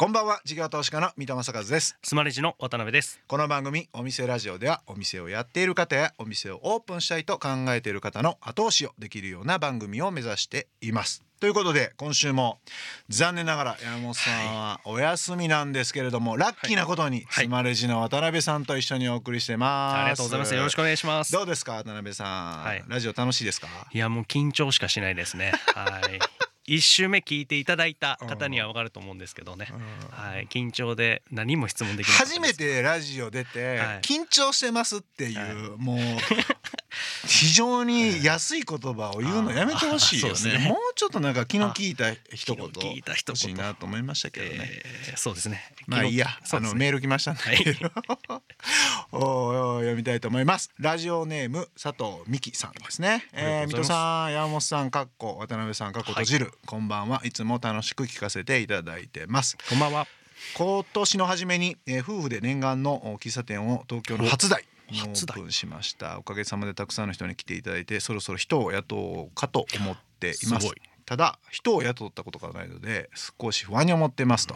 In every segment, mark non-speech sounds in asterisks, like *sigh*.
こんばんは事業投資家の三戸正和です。スマレジの渡辺です。この番組お店ラジオではお店をやっている方やお店をオープンしたいと考えている方の後押しをできるような番組を目指しています。ということで今週も残念ながら山本さんはお休みなんですけれども、ラッキーなことにはい。スマレジの渡辺さんと一緒にお送りしてます。ありがとうございます。よろしくお願いします。どうですか渡辺さん、はい。ラジオ楽しいですか？いやもう緊張しかしないですね。はい一週目聞いていただいた方にはわかると思うんですけどね。はい。緊張で何も質問できない。初めてラジオ出て、はい。緊張してますっていう、もう非常に安い言葉を言うのやめてほしいよね。ね。もうちょっとなんか気の利いた一言気の利いた一言欲しいなと思いましたけどね、えーそうですね。まあいいや、あのメール来ましたんで、*laughs* おーおー読みたいと思います。ラジオネーム佐藤美希さんですね、えー、水戸さん山本さんかっこ渡辺さんかっこ閉じる、こんばんはいつも楽しく聞かせていただいてます。こんばんは。今年の初めに、えー夫婦で念願のお喫茶店を東京の初台初台ープンしました。おかげさまでたくさんの人に来ていただいてそろそろ人を雇おうかと思っています。ただ人を雇ったことがないので少し不安に思っていますと、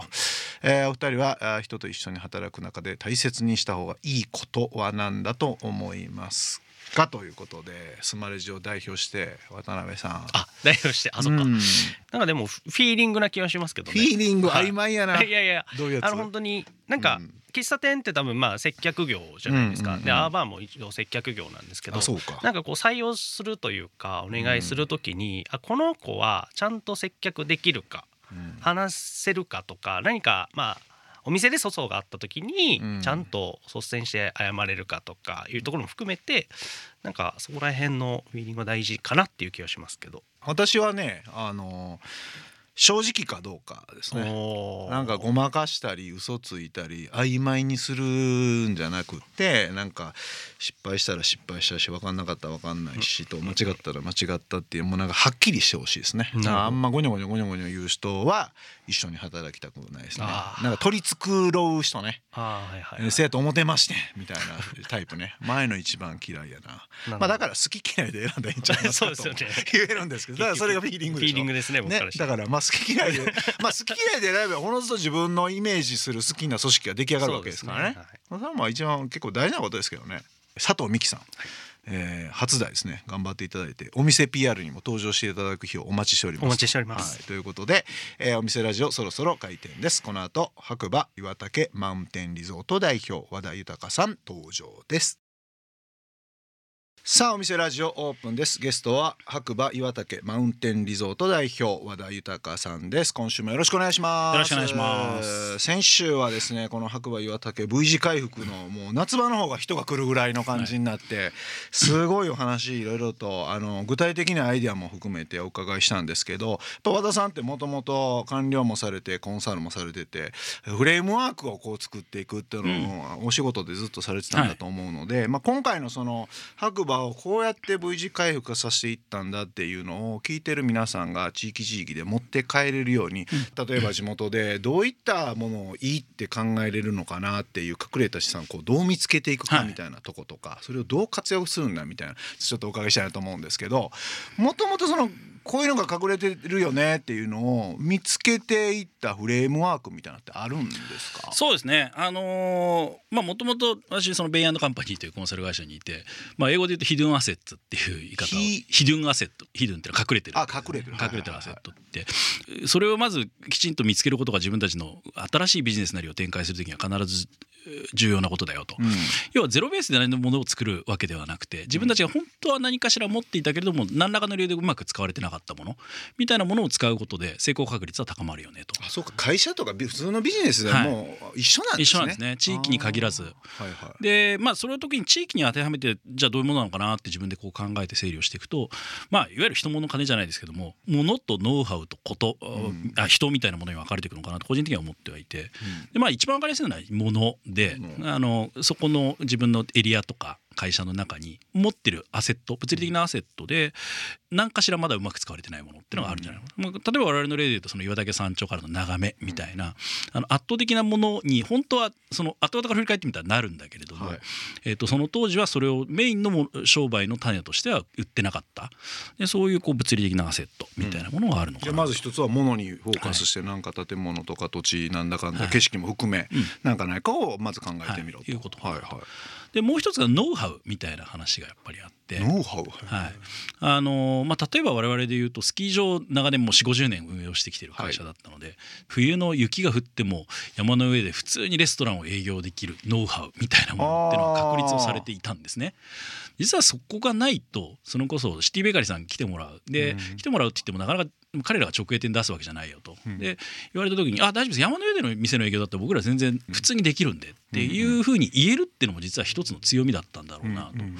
えーお二人は人と一緒に働く中で大切にした方がいいことは何だと思いますか？ということでスマレジを代表して渡辺さん。あ代表してあそっか。うん。なんかでもフフィーリングな気がしますけどフねィーリングはい。曖昧やな、いやいや。どういうやつ？あの本当になんかうん喫茶店って多分まあ接客業じゃないですか、でアーバーも一応接客業なんですけどなんかこう採用するというかお願いするときに、あこの子はちゃんと接客できるかうん。話せるかとか何かまあお店で粗相があった時にうん。ちゃんと率先して謝れるかとかいうところも含めてなんかそこら辺のフィーリングが大事かなっていう気がしますけど。私はねあの正直かどうかですね。なんかごまかしたり嘘ついたり曖昧にするんじゃなくってなんか失敗したら失敗したし分かんなかったら分かんないしと間違ったら間違ったっていうもうなんかはっきりしてほしいですね。なるほど。あんまゴニョゴニョゴニョゴニョ言う人は一緒に働きたくないですね。なんか取り繕う人ね。あーはいはい、えーせやと思ってましてんみたいなタイプね。前の一番嫌いやな。ど。まあだから好き嫌いで選んだらいいんちゃいま *laughs* すかと言えるんですけどだからそれがフィーリングでしょ。フィーリングですね僕ねから、したら。だからまあ好き嫌いで *laughs* まあ好き嫌いで選べばおのずと自分のイメージする好きな組織が出来上がるわけですからね。そね。まあそれはまあ一番結構大事なことですけどね。佐藤美希さん、えー初代ですね。頑張っていただいてお店 PR にも登場していただく日をお待ちしております。お待ちしております。はい、ということで、えーお店ラジオそろそろ開店です。この後白馬岩竹マウンテンリゾート代表和田豊さん登場ですさあお店ラジオオープンです。ゲストは白馬岩竹マウンテンリゾート代表和田豊さんです。今週もよろしくお願いします。よろしくお願いします。先週はですねこの白馬岩竹 V 字回復のもう夏場の方が人が来るぐらいの感じになって、すごいお話いろいろとあの具体的なアイデアも含めてお伺いしたんですけどやっぱ和田さんってもともと官僚もされてコンサルもされててフレームワークをこう作っていくっていうのをお仕事でずっとされてたんだと思うので、まあ、今回のその白馬をこうやって V 字回復させていったんだっていうのを聞いてる皆さんが地域地域で持って帰れるように、例えば地元でどういったものをいいって考えれるのかなっていう隠れた資産をこうどう見つけていくかはいみたいなとことか、それをどう活用するんだみたいなちょっとお伺いしたいなと思うんですけどもともとそのこういうのが隠れてるよねっていうのを見つけていったフレームワークみたいなのってあるんですか？そうですね。あのーまあもともと私そのベイアンドカンパニーというコンサル会社にいて、まあ、英語で言うとヒドゥンアセットっていう言い方をヒヒドゥンアセットヒドゥンっていうのは隠れてる。あ隠れてる。隠れてるアセットって。それをまずきちんと見つけることが自分たちの新しいビジネスなりを展開する時には必ずえー重要なことだよと、うん。要はゼロベースで何のものを作るわけではなくて自分たちが本当は何かしら持っていたけれども何らかの理由でうまく使われてなかったものみたいなものを使うことで成功確率は高まるよねと。あそうか。会社とかビ普通のビジネスでも一緒なんですね、一緒なんですね。地域に限らず。はいはい。でまあそれを時に地域に当てはめてじゃあどういうものなのかなって自分でこう考えて整理をしていくとまあいわゆる人物金じゃないですけども物とノウハウとこと、ん。あ人みたいなものに分かれていくのかなと個人的には思ってはいて。でまあ一番分かりやすいのは物で、うん。あのそこの自分のエリアとか会社の中に持ってるアセット物理的なアセットで何かしらまだうまく使われてないものっていうのがあるんじゃない。の、まあ、例えば我々の例で言うとその岩岳山頂からの眺めみたいな、あの圧倒的なものに本当はその後々から振り返ってみたらなるんだけれども、はい。えー、とその当時はそれをメインのも商売の種としては売ってなかった。でそういうこう物理的なアセットみたいなものがあるのかな、じゃあまず一つは物にフォーカスしてなんか建物とか土地なんだかんだはい。景色も含めうんなんかないかをまず考えてみろと。はい。いうこと。はいはでもう一つがノウハウみたいな話がやっぱりあってい。。ノウハウ？はいあのまあ、例えば我々で言うとスキー場長年もう4 5 0年運営をしてきてる会社だったので、冬の雪が降っても山の上で普通にレストランを営業できるノウハウみたいなものっていうのが確立をされていたんですね。実はそこがないとそのこそシティベーカリーさん来てもらう。で、うん。来てもらうって言ってもなかなか彼らが直営店出すわけじゃないよと、うん。で言われた時に「あ大丈夫です山の上での店の営業だったら僕ら全然普通にできるんで」っていうふうに言えるっていうのも実は一つの強みだったんだろうなと。うん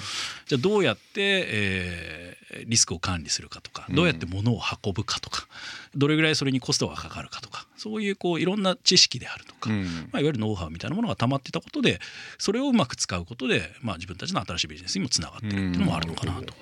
じゃあどうやって、えーリスクを管理するかとかうん。どうやって物を運ぶかとか、どれぐらいそれにコストがかかるかとかそういうこういろんな知識であるとか、うん。まあ、いわゆるノウハウみたいなものが溜まってたことでそれをうまく使うことで、まあ、自分たちの新しいビジネスにもつながってるっていうのもあるのかなと。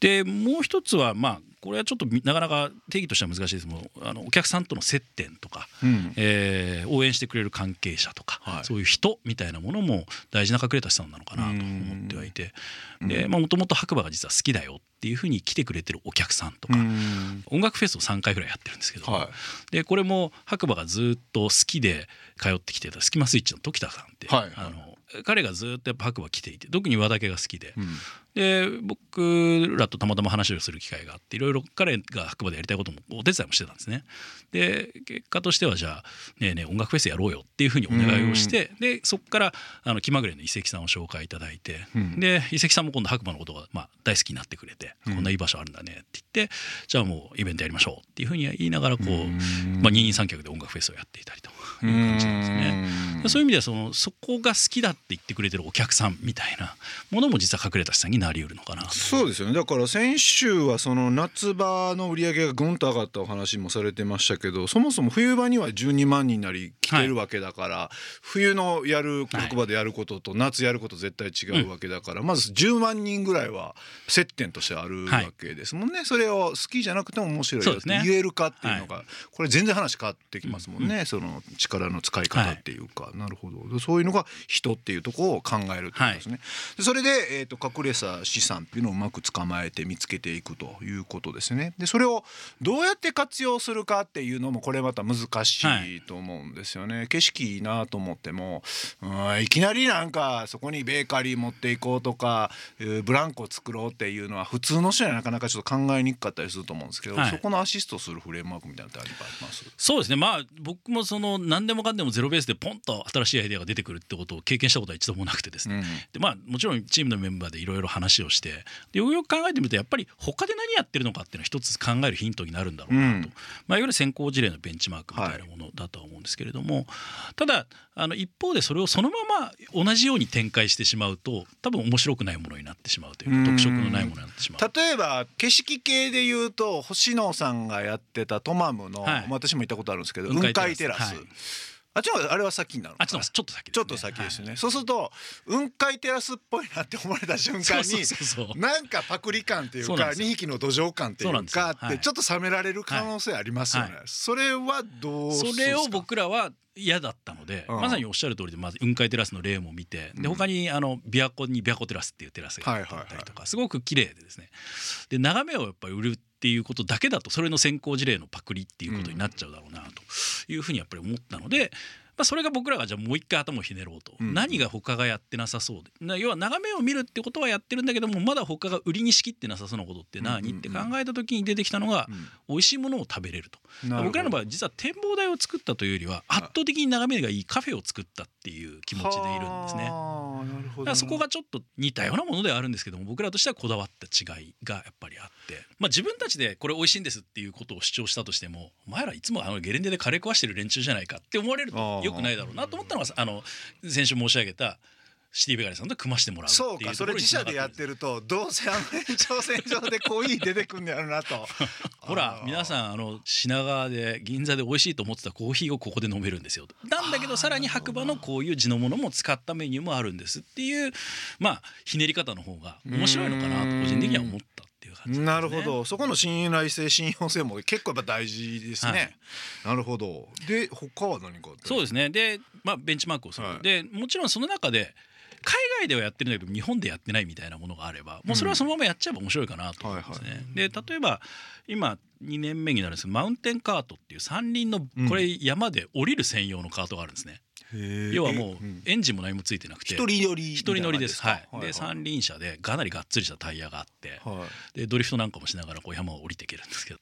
でもう一つはまあこれはちょっとみなかなか定義としては難しいです。けどあのお客さんとの接点とか、うん。えー応援してくれる関係者とか、はい。そういう人みたいなものも大事な隠れた資産なのかなと思ってはいて。でもともと白馬が実は好きだよっていうふうに来てくれてるお客さんとか、うん。音楽フェスを3回ぐらいやってるんですけど、はでこれも白馬がずっと好きで通ってきてたスキマスイッチの時田さんって、はい。はいあの彼がずっとやっぱ白馬来ていて特に和竹が好きで、い。うんで僕らとたまたま話をする機会があっていろいろ彼が白馬でやりたいこともお手伝いもしてたんですね。で結果としてはじゃあねえねえ音楽フェスやろうよっていうふうにお願いをしてでそこからあの気まぐれの遺跡さんを紹介いただいて、うん。で遺跡さんも今度白馬のことが、まあ、大好きになってくれて、うん。こんないい場所あるんだねって言ってじゃあもうイベントやりましょうっていうふうに言いながらこう、うん。まあ、二人三脚で音楽フェスをやっていたりという感じなんですね。うんそういう意味ではそのそこが好きだって言ってくれてるお客さんみたいなものも実は隠れた資産になりうるのかな。とそうですよね。だから先週はその夏場の売り上げがぐんと上がったお話もされてましたけどそもそも冬場には12万人なり来てるわけだから、冬のやる白馬でやることと夏やること絶対違うわけだから、まず10万人ぐらいは接点としてあるわけですもんね、それを好きじゃなくても面白いよって言えるかっていうのが、これ全然話変わってきますもんね、その力の使い方っていうか、なるほどそういうのが人っていうところを考えるってことですね。でそれで、えー、と隠れた資産っていうのをうまく捕まえて見つけていくということですね。でそれをどうやって活用するかっていうのもこれまた難しいと思うんですよね。景色いいなと思ってもうんいきなりなんかそこにベーカリー持っていこうとかえーブランコ作ろうっていうのは普通の人にはなかなかちょっと考えにくかったりすると思うんですけど、はいそこのアシストするフレームワークみたいなのってあります？そうですねまあ僕もその何でもかんでもゼロベースでポンと新しいアイデアが出てくるってことを経験したことは一度もなくてですね、うんでまあもちろんチームのメンバーでいろいろ話をしてでよくよく考えてみるとやっぱり他で何やってるのかっていうのは一つ考えるヒントになるんだろうなと、うん。まあ、いわゆる先行事例のベンチマークみたいなものだとは思うんですけれども、ただあの一方でそれをそのまま同じように展開してしまうと多分面白くないものになってしまうという特色のないものになってしまう。例えば景色系で言うと星野さんがやってたトマムの、はい。私も行ったことあるんですけど雲雲海テラス。海テラス、はいあっちのあれは先になるのあちょっとちょっと先ですね。ちょっと先ですよね、そうすると雲海テラスっぽいなって思われた瞬間にそうそうそう。そうなんかパクリ感っていうかそうなんですよ。2匹の土壌感っていうかあっはい。てちょっと冷められる可能性ありますよね、はい。それはどうそれを僕らは嫌だったので、うん。まさにおっしゃる通りでまず雲海テラスの例も見てでうん。他にあの琵琶湖に琵琶湖テラスっていうテラスがあったりとか、すごく綺麗でですね。で眺めをやっぱり売るっていうことだけだとそれの先行事例のパクリっていうことになっちゃうだろうなというふうにやっぱり思ったので。まあ、それが僕らがじゃあもう一回頭をひねろうと、うん何が他がやってなさそうで。な要は眺めを見るってことはやってるんだけどもまだ他が売りにしきってなさそうなことって何、うんうんうん。って考えた時に出てきたのが、美味しいものを食べれると。僕らの場合実は展望台を作ったというよりは圧倒的に眺めがいいカフェを作ったっていう気持ちでいるんですね。だからそこがちょっと似たようなものではあるんですけども僕らとしてはこだわった違いがやっぱりあって、まあ、自分たちでこれ美味しいんですっていうことを主張したとしてもお前らいつもあのゲレンデでカレー食わしてる連中じゃないかって思われるとよくないだろうなと思ったのがあの先週申し上げたシティベガリさんと組ましてもらうっていうそうかそれ自社でやってるとどうせあの延長線上でコーヒー出てくんねやろなと。*laughs* ほら皆んさんあの品川で銀座で美味しいと思ってたコーヒーをここで飲めるんですよなんだけどさらに白馬のこういう地のものも使ったメニューもあるんですっていうまあひねり方の方が面白いのかなと個人的には思ね。なるほど。そこの信頼性信用性も結構やっぱ大事ですね、はい。なるほど。で他は何かそうですね。で、まあ、ベンチマークをする、はい。でもちろんその中で海外ではやってるんだけど日本でやってないみたいなものがあればもうそれはそのままやっちゃえば面白いかなと思いますね。はいはで例えば今2年目になるんですけどマウンテンカートっていう三輪のこれ山で降りる専用のカートがあるんですね。要はもうエンジンも何もついてなくて。一人乗り一人乗りです。はい。ではい。三輪車でかなりがっつりしたタイヤがあって。はい。でドリフトなんかもしながらこう山を降りていけるんですけど。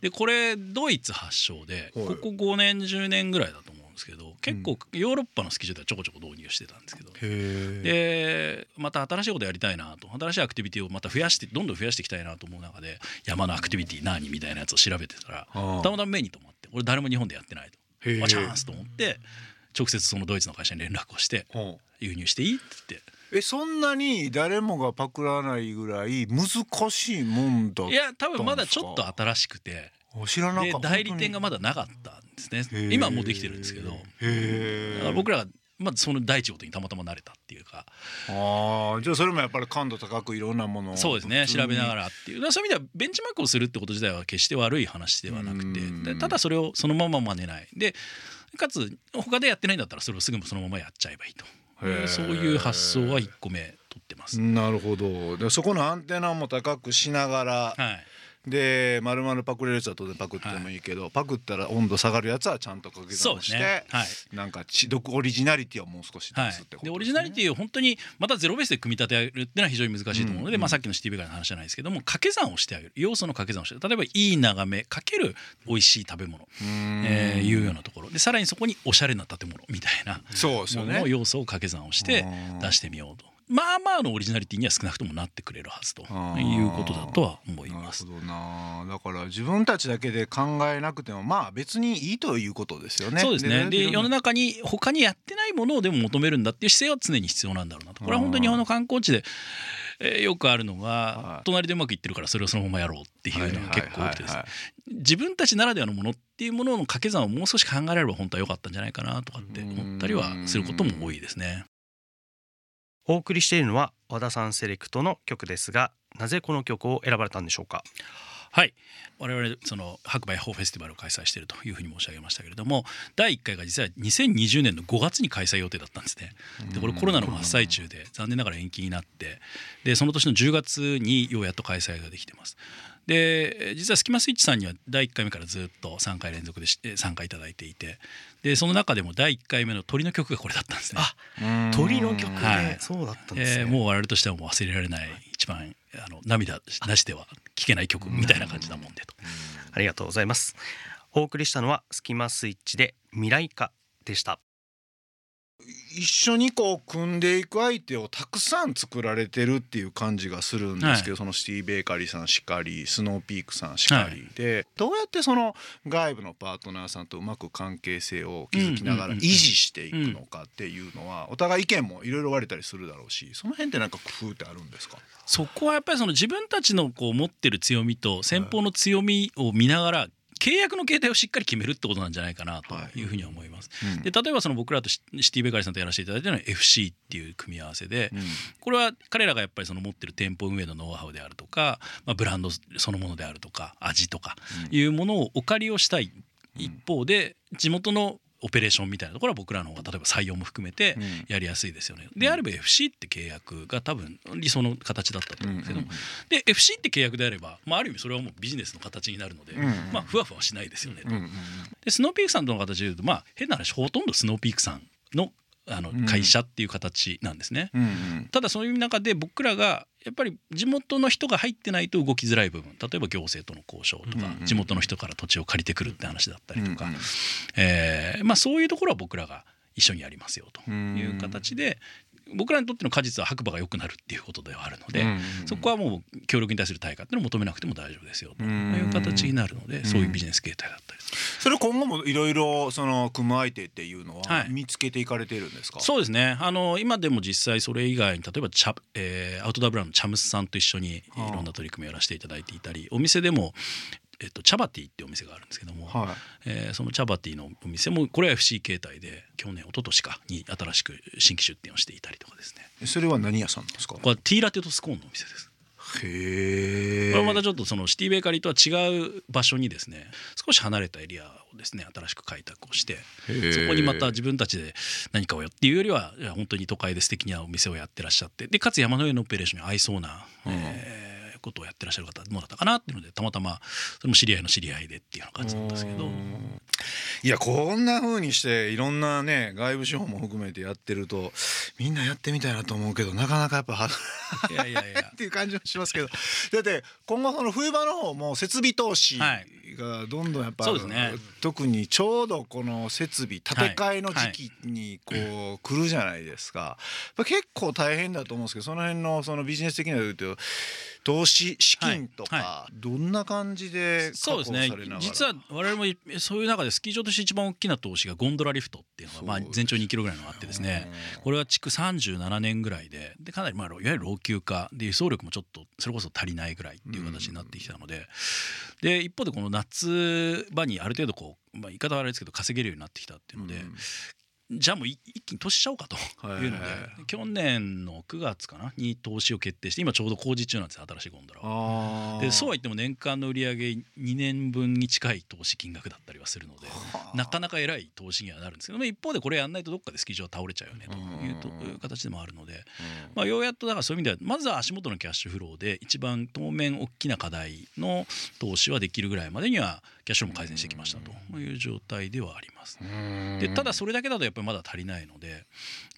でこれドイツ発祥ではい。ここ5年10年ぐらいだと思うんですけど結構ヨーロッパのスキー場ではちょこちょこ導入してたんですけど。へでまた新しいことやりたいなと。新しいアクティビティをまた増やしてどんどん増やしていきたいなと思う中で山のアクティビティ何みたいなやつを調べてたらたまたま目に留まって俺誰も日本でやってないと。へえあチャンスと思って直接そのドイツの会社に連絡をしてえ輸入していいって言って。えそんなに誰もがパクらないぐらい難しいもんだいや多分まだちょっと新しくて。あ知らなかった。で代理店がまだなかったんですね。今はもうできてるんですけど。へえだから僕らがまずその第一号にたまたま慣れたっていうか。ああじゃあそれもやっぱり感度高くいろんなものを。そうですね。調べながららっていう。そういう意味ではベンチマークをするってこと自体は決して悪い話ではなくて。ただそれをそのまま真似ない。でかつ他でやってないんだったらそれをすぐそのままやっちゃえばいいと。そういう発想は1個目取ってます。なるほど。でそこのアンテナも高くしながらはいで丸々パクれるやつは当然パクってもいいけど、パクったら温度下がるやつはちゃんと掛け算して、ねはい。なんかち独オリジナリティをもう少しはい出すってことです、ね。でオリジナリティを本当にまたゼロベースで組み立てるっていうのは非常に難しいと思うので、うん。まあ、さっきのシティベガーの話じゃないですけども掛け算をしてあげる。要素の掛け算をして例えばいい眺めかける美味しい食べ物、えーいうようなところ。でさらにそこにおしゃれな建物みたいなそうですよもののね要素を掛け算をして出してみようと。まあまあのオリジナリティには少なくともなってくれるはずということだとは思います。なるほどな。だから自分たちだけで考えなくてもまあ別にいいということですよね。そうですね。で世の中中に他にやってないものをでも求めるんだっていう姿勢は常に必要なんだろうなと。これは本当に日本の観光地で、えーよくあるのが、はい。隣でうまくいってるからそれをそのままやろうっていうのが結構多くてです自分たちならではのものっていうものの掛け算をもう少し考えられれば本当は良かったんじゃないかなとかって思ったりはすることも多いですね。お送りしているのは和田さんセレクトの曲ですがなぜこの曲を選ばれたんでしょうか？はい我々その白馬ヤホーフェスティバルを開催しているというふうに申し上げましたけれども第1回が実は2020年の5月に開催予定だったんですね。でこれコロナの真っ最中で残念ながら延期になってでその年の10月にようやっと開催ができてます。で実はスキマスイッチさんには第1回目からずっと3回連続で参加いただいていてでその中でも第1回目の鳥の曲がこれだったんですね。あ鳥の曲で、はい。そうだったんですね、えーもう我々としてはもう忘れられない一番あの涙なしでは聴けない曲みたいな感じなもんでと。ありがとうございます。お送りしたのはスキマスイッチで未来化でした一緒にこう組んでいく相手をたくさん作られてるっていう感じがするんですけど、そのシティベーカリーさんしかりスノーピークさんしかり、はでどうやってその外部のパートナーさんとうまく関係性を築きながら維持していくのかっていうのはお互い意見もいろいろ割れたりするだろうしその辺ってなんか工夫ってあるんですか？そこはやっぱりその自分たちのこう持ってる強みと先方の強みを見ながら契約の形態をしっかり決めるってことなんじゃないかなとい。うふうには思います。うん。で例えばその僕らとシシティベーカリーさんとやらせていただいたのは FC っていう組み合わせでうん。これは彼らがやっぱりその持ってる店舗運営のノウハウであるとか、まあ、ブランドそのものであるとか味とかいうものをお借りをしたい一方で地元のオペレーションみたいなところは僕らの方が例えば採用も含めてうん。やりやすいですよね。であれば FC って契約が多分理想の形だったと思うんですけども、で FC って契約であれば、まあ、ある意味それはもうビジネスの形になるので、うんまあ、ふわふわしないですよねと。うんうんでスノーピークさんとの形でいうとまあ変な話ほとんどスノーピークさんのあのうん。会社っていう形なんですね。うんうん。ただそういう中で僕らがやっぱり地元の人が入ってないと動きづらい部分例えば行政との交渉とか、うんうん。地元の人から土地を借りてくるって話だったりとか、うんうん。えーまあ、そういうところは僕らが一緒にやりますよという形で僕らにとっての果実は白馬が良くなるっていうことではあるので、うんそこはもう協力に対する対価っていうのを求めなくても大丈夫ですよとうんいう形になるのでそういうビジネス形態だったりそれ今後もいろいろその組む相手っていうのははい。見つけていかれているんですか、そうですね。あの今でも実際それ以外に例えばチャ、えーアウトドアブランドのチャムスさんと一緒にいはあろんな取り組みをやらせていただいていたりお店でも、えっと、チャバティっていうお店があるんですけども、はえーそのチャバティのお店もこれは FC 形態で去年一昨年かに新しく新規出店をしていたりとかですね。いそれは何屋さんですか？これはティーラテとスコーンのお店です。へえこれはまたちょっとそのシティベーカリーとは違う場所にですね少し離れたエリアをですね新しく開拓をしてそこにまた自分たちで何かをやっていうよりは本当に都会で素敵なお店をやってらっしゃってでかつ山の上のオペレーションに合いそうな、えーことをやってらっしゃる方どうだったかなっていうのでたまたまそれも知り合いの知り合いでっていうような感じなんですけど。いやこんな風にしていろんなね外部資本も含めてやってるとみんなやってみたいなと思うけどなかなかやっぱはいやいやいや。*laughs* っていう感じもしますけど。だって今後その冬場の方も設備投資はい。がどんどんやっぱ、そうですね。特にちょうどこの設備建て替えの時期にこう来るじゃないですか、結構大変だと思うんですけどその辺のそのビジネス的な言うと投資資金とか、はどんな感じで確保そうですね。実は我々もそういう中でスキー場として一番大きな投資がゴンドラリフトっていうのがまあ全長2キロぐらいのがあってですね。これは築37年ぐらいででかなりまあいわゆる老朽化で輸送力もちょっとそれこそ足りないぐらいっていう形になってきたので。で一方でこの夏場にある程度こう、まあ、言い方はあれですけど稼げるようになってきたっていうので、じゃあもうい一気に投資しちゃおうかというので、はい去年の9月かなに投資を決定して今ちょうど工事中なんですよ新しいゴンドラでそうは言っても年間の売り上げ2年分に近い投資金額だったりはするのでなかなか偉い投資にはなるんですけどまあ一方でこれやんないとどっかでスキー場は倒れちゃうよねという形でもあるので、まあ、ようやっとだからそういう意味ではまずは足元のキャッシュフローで一番当面大きな課題の投資はできるぐらいまでにはキャッシュも改善してきましたと。いう状態ではあります。うん。でただそれだけだとやっぱりまだ足りないので、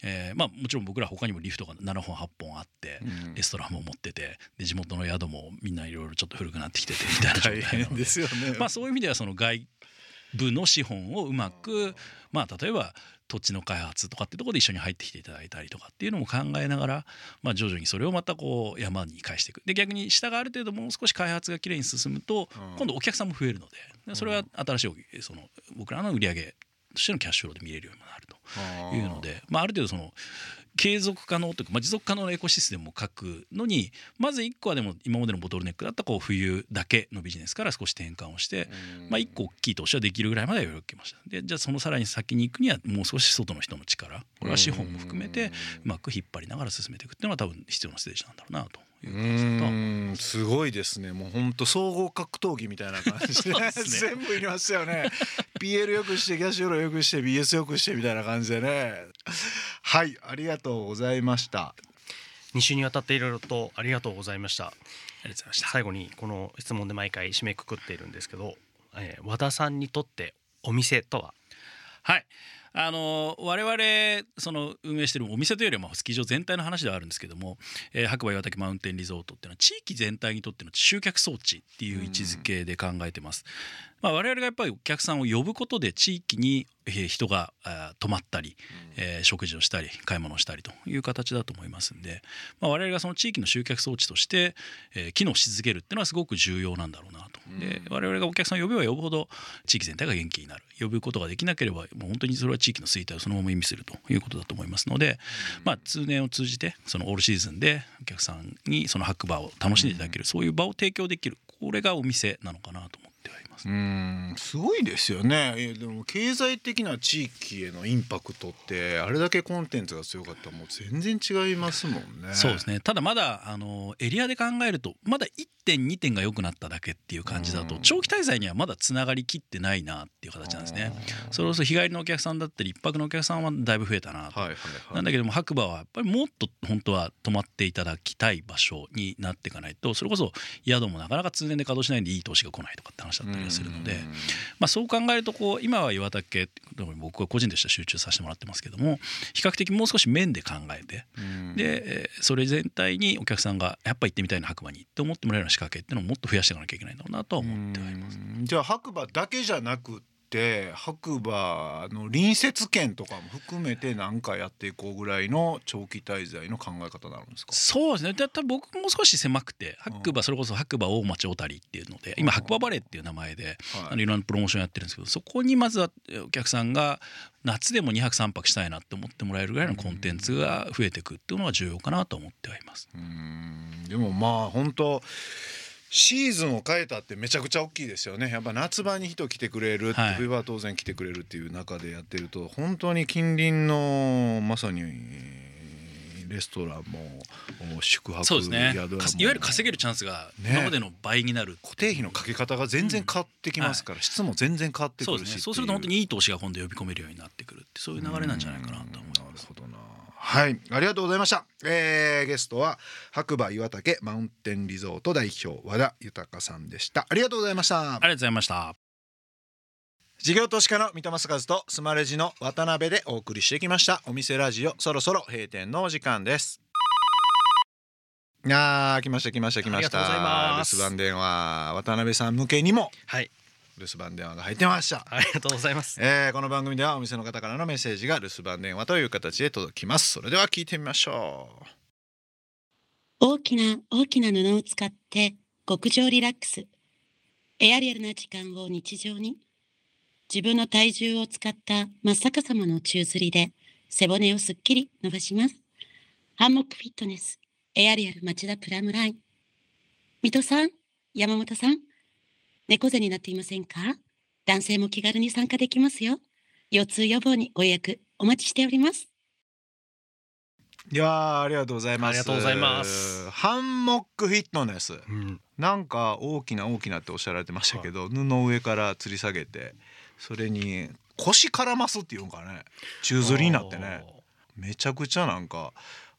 えーまあ、もちろん僕ら他にもリフトが7本8本あって、うん。レストランも持っててで地元の宿もみんないろいろちょっと古くなってきててみたいな状態なので。ですよね。まあ、そういう意味ではその外部の資本をうまく、まあ、例えば土地の開発とかっていうところで一緒に入ってきていただいたりとかっていうのも考えながら、まあ、徐々にそれをまたこう山に返していく。で逆に下がある程度もう少し開発がきれいに進むとうん。今度お客さんも増えるのででそれは新しいその僕らの売り上げとしてのキャッシュフローで見れるようにもなるというので、まあ、ある程度その継続可能というか、まあ、持続可能なエコシステムを書くのにまず1個はでも今までのボトルネックだったこう冬だけのビジネスから少し転換をして、まあ、1個大きい投資はできるぐらいまでは余裕を受けました。でじゃあそのさらに先に行くにはもう少し外の人の力これは資本も含めてうまく引っ張りながら進めていくっていうのが多分必要なステージなんだろうなというん。すごいですね。もう本当総合格闘技みたいな感じで。*laughs* ね。全部いりますよね。PL よくしてキャッシュフローよくして BS よくしてみたいな感じでねはいありがとうございました。2週にわたっていろいろとありがとうございました。ありがとうございました。最後にこの質問で毎回締めくくっているんですけど、えー和田さんにとってお店とは？はい。あの我々その運営しているお店というよりはまあスキー場全体の話ではあるんですけども、えー白馬岩岳マウンテンリゾートっていうのは地域全体にとっての集客装置っていう位置づけで考えてます。まあ、我々がやっぱりお客さんを呼ぶことで地域にえー人が泊まったり、えー食事をしたり買い物をしたりという形だと思いますんで、まあ、我々がその地域の集客装置として、えー機能し続けるっていうのはすごく重要なんだろうなと。で我々がお客さんを呼べば呼ぶほど地域全体が元気になる。呼ぶことができなければもう本当にそれは地域の衰退をそのまま意味するということだと思いますので、まあ、通年を通じてそのオールシーズンでお客さんにその白馬を楽しんでいただける、そういう場を提供できる。これがお店なのかなと思ってはいます。うん。すごいですよね。いやでも経済的な地域へのインパクトってあれだけコンテンツが強かったらもう全然違いますもんね。そうですね。ただまだあのエリアで考えるとまだ点2点が良くなっただけっていう感じだとうん。長期滞在にはまだつながりきってないなっていう形なんですね。それこそ日帰りのお客さんだったり一泊のお客さんはだいぶ増えたななんだけども白馬はやっぱりもっと本当は泊まっていただきたい場所になっていかないとそれこそ宿もなかなか通年で稼働しないんでいい投資が来ないとかって話だったりはするので、まあ、そう考えるとこう今は岩岳僕は個人としては集中させてもらってますけども比較的もう少し面で考えてうん。でえーそれ全体にお客さんがやっぱ行ってみたいな白馬にって思ってもらえるような仕掛けっていうのをもっと増やしていかなきゃいけないんだろうなとは思ってはいます。じゃあ白馬だけじゃなくてて白馬の隣接県とかも含めて何かやっていこうぐらいの長期滞在の考え方になるんですか？そうですね。だ僕も少し狭くて白馬それこそ白馬大町小谷っていうので今白馬バレーっていう名前であのいろんなプロモーションやってるんですけどそこにまずはお客さんが夏でも2泊3泊したいなって思ってもらえるぐらいのコンテンツが増えていくっていうのが重要かなと思ってはいます。うん。でもまあ本当シーズンを変えたってめちゃくちゃ大きいですよね。やっぱ夏場に人来てくれるはい。冬場は当然来てくれるっていう中でやってると本当に近隣のまさにレストランも宿泊そうですね。いわゆる稼げるチャンスがね。今までの倍になる、固定費のかけ方が全然変わってきますから、質も全然変わってくそうでするしね。そうすると本当にいい投資が今度呼び込めるようになってくるってそういう流れなんじゃないかなと思いうんなるます。ほどなはい。ありがとうございました、えーゲストは白馬岩岳マウンテンリゾート代表和田豊さんでした。ありがとうございました。ありがとうございました。事業投資家の三戸正和とスマレジの渡辺でお送りしてきました。お店ラジオそろそろ閉店のお時間です。いやー来ました来ました来ました。ありがとうございます。留守番電話渡辺さん向けにも。はい留守番電話が入ってましたありがとうございますえーこの番組ではお店の方からのメッセージが留守番電話という形で届きますそれでは聞いてみましょう大きな大きな布を使って極上リラックス。エアリアルな時間を日常に。自分の体重を使った真っ逆さまの宙吊りで背骨をすっきり伸ばします。ハンモックフィットネス。エアリアル町田プラムライン。水戸さん、山本さん、猫背になっていませんか？男性も気軽に参加できますよ。腰痛予防にご予約お待ちしております。いやーありがとうございます。ありがとうございます。ハンモックフィットネス。うん。なんか大きな大きなっておっしゃられてましたけど、布を上から吊り下げてそれに腰絡ますっていうんかね。宙吊りになってね。めちゃくちゃなんか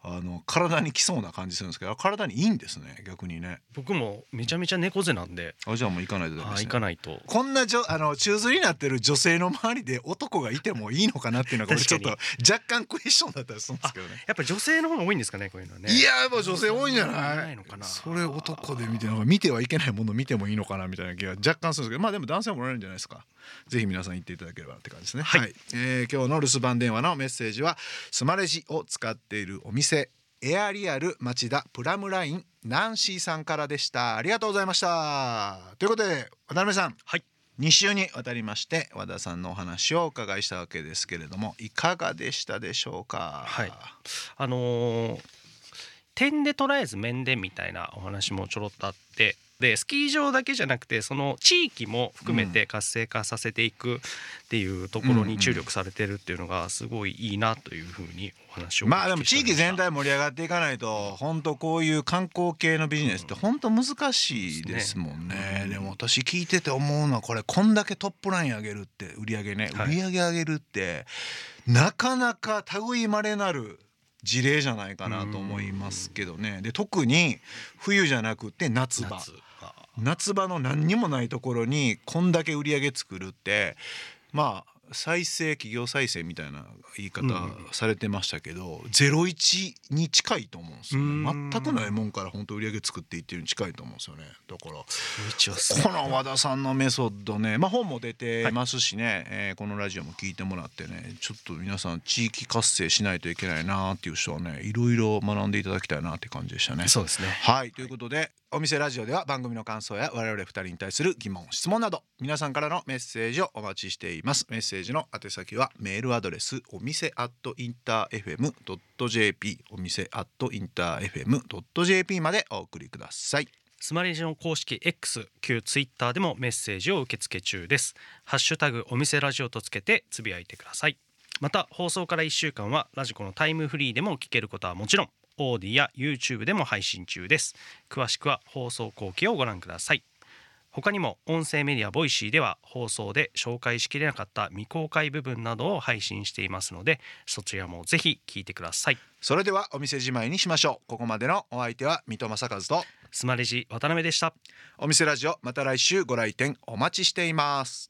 あの体にきそうな感じするんですけど体にいいんですね逆にね。僕もめちゃめちゃ猫背なんで。あじゃあもう行かないとダメあですね。行かないと。こんなじょあの宙吊りになってる女性の周りで男がいてもいいのかなっていうのが俺ちょっと確若干クエスチョンだったりするんですけどね。やっぱ女性の方が多いんですかねこういうのはね。いややっぱ女性多いんじゃなないいのかな。それ男で見てなんか見てはいけないもの見てもいいのかなみたいな気が若干するんですけどまあでも男性もおられるんじゃないですかぜひ皆さん言っていただければって感じですね。はい。えー今日の留守番電話のメッセージはスマレジを使っているお店エアリアル町田プラムラインナンシーさんからでした。ありがとうございました。ということで渡辺さん。はい。2週にわたりまして和田さんのお話をお伺いしたわけですけれどもいかがでしたでしょうか？はい。あのー点で捉えず面でみたいなお話もちょろっとあってでスキー場だけじゃなくてその地域も含めて活性化させていくっていうところに注力されてるっていうのがすごいいいなというふうにお話をまあでも地域全体盛り上がっていかないと本当こういう観光系のビジネスって本当難しいですもんね。でも私聞いてて思うのはこれこんだけトップライン上げるって売り上げねはい売り上げ上げるってなかなか類いまれなる事例じゃないかなと思いますけどね。で特に冬じゃなくて夏場。夏あ夏場の何にもないところにこんだけ売り上げ作るってまあ再生企業再生みたいな言い方されてましたけど、ゼロ一に近いと思うんですよね。うん。全くないもんから本当売り上げ作っていってるに近いと思うんですよね。だからこの和田さんのメソッドね、まあ、本も出てますしね、えーこのラジオも聞いてもらってねちょっと皆さん地域活性しないといけないなっていう人はねいろいろ学んでいただきたいなって感じでしたね。そうですね。はい。ということでお店ラジオでは番組の感想や我々二人に対する疑問質問など皆さんからのメッセージをお待ちしています。メッセージージの宛先はメールアドレスお店アットインター FM.jp お店アット interfm.jp までお送りください。スマレジの公式 X 旧 Twitter でもメッセージを受け付け中です。ハッシュタグお店ラジオとつけてつぶやいてください。また放送から1週間はラジコのタイムフリーでも聞けることはもちろん AuDee や YouTube でも配信中です。詳しくは放送後記をご覧ください。他にも音声メディア Voicy では放送で紹介しきれなかった未公開部分などを配信していますのでそちらもぜひ聞いてください。それではお店じまいにしましょう。ここまでのお相手は水戸正和とスマレジ渡辺でした。お店ラジオまた来週ご来店お待ちしています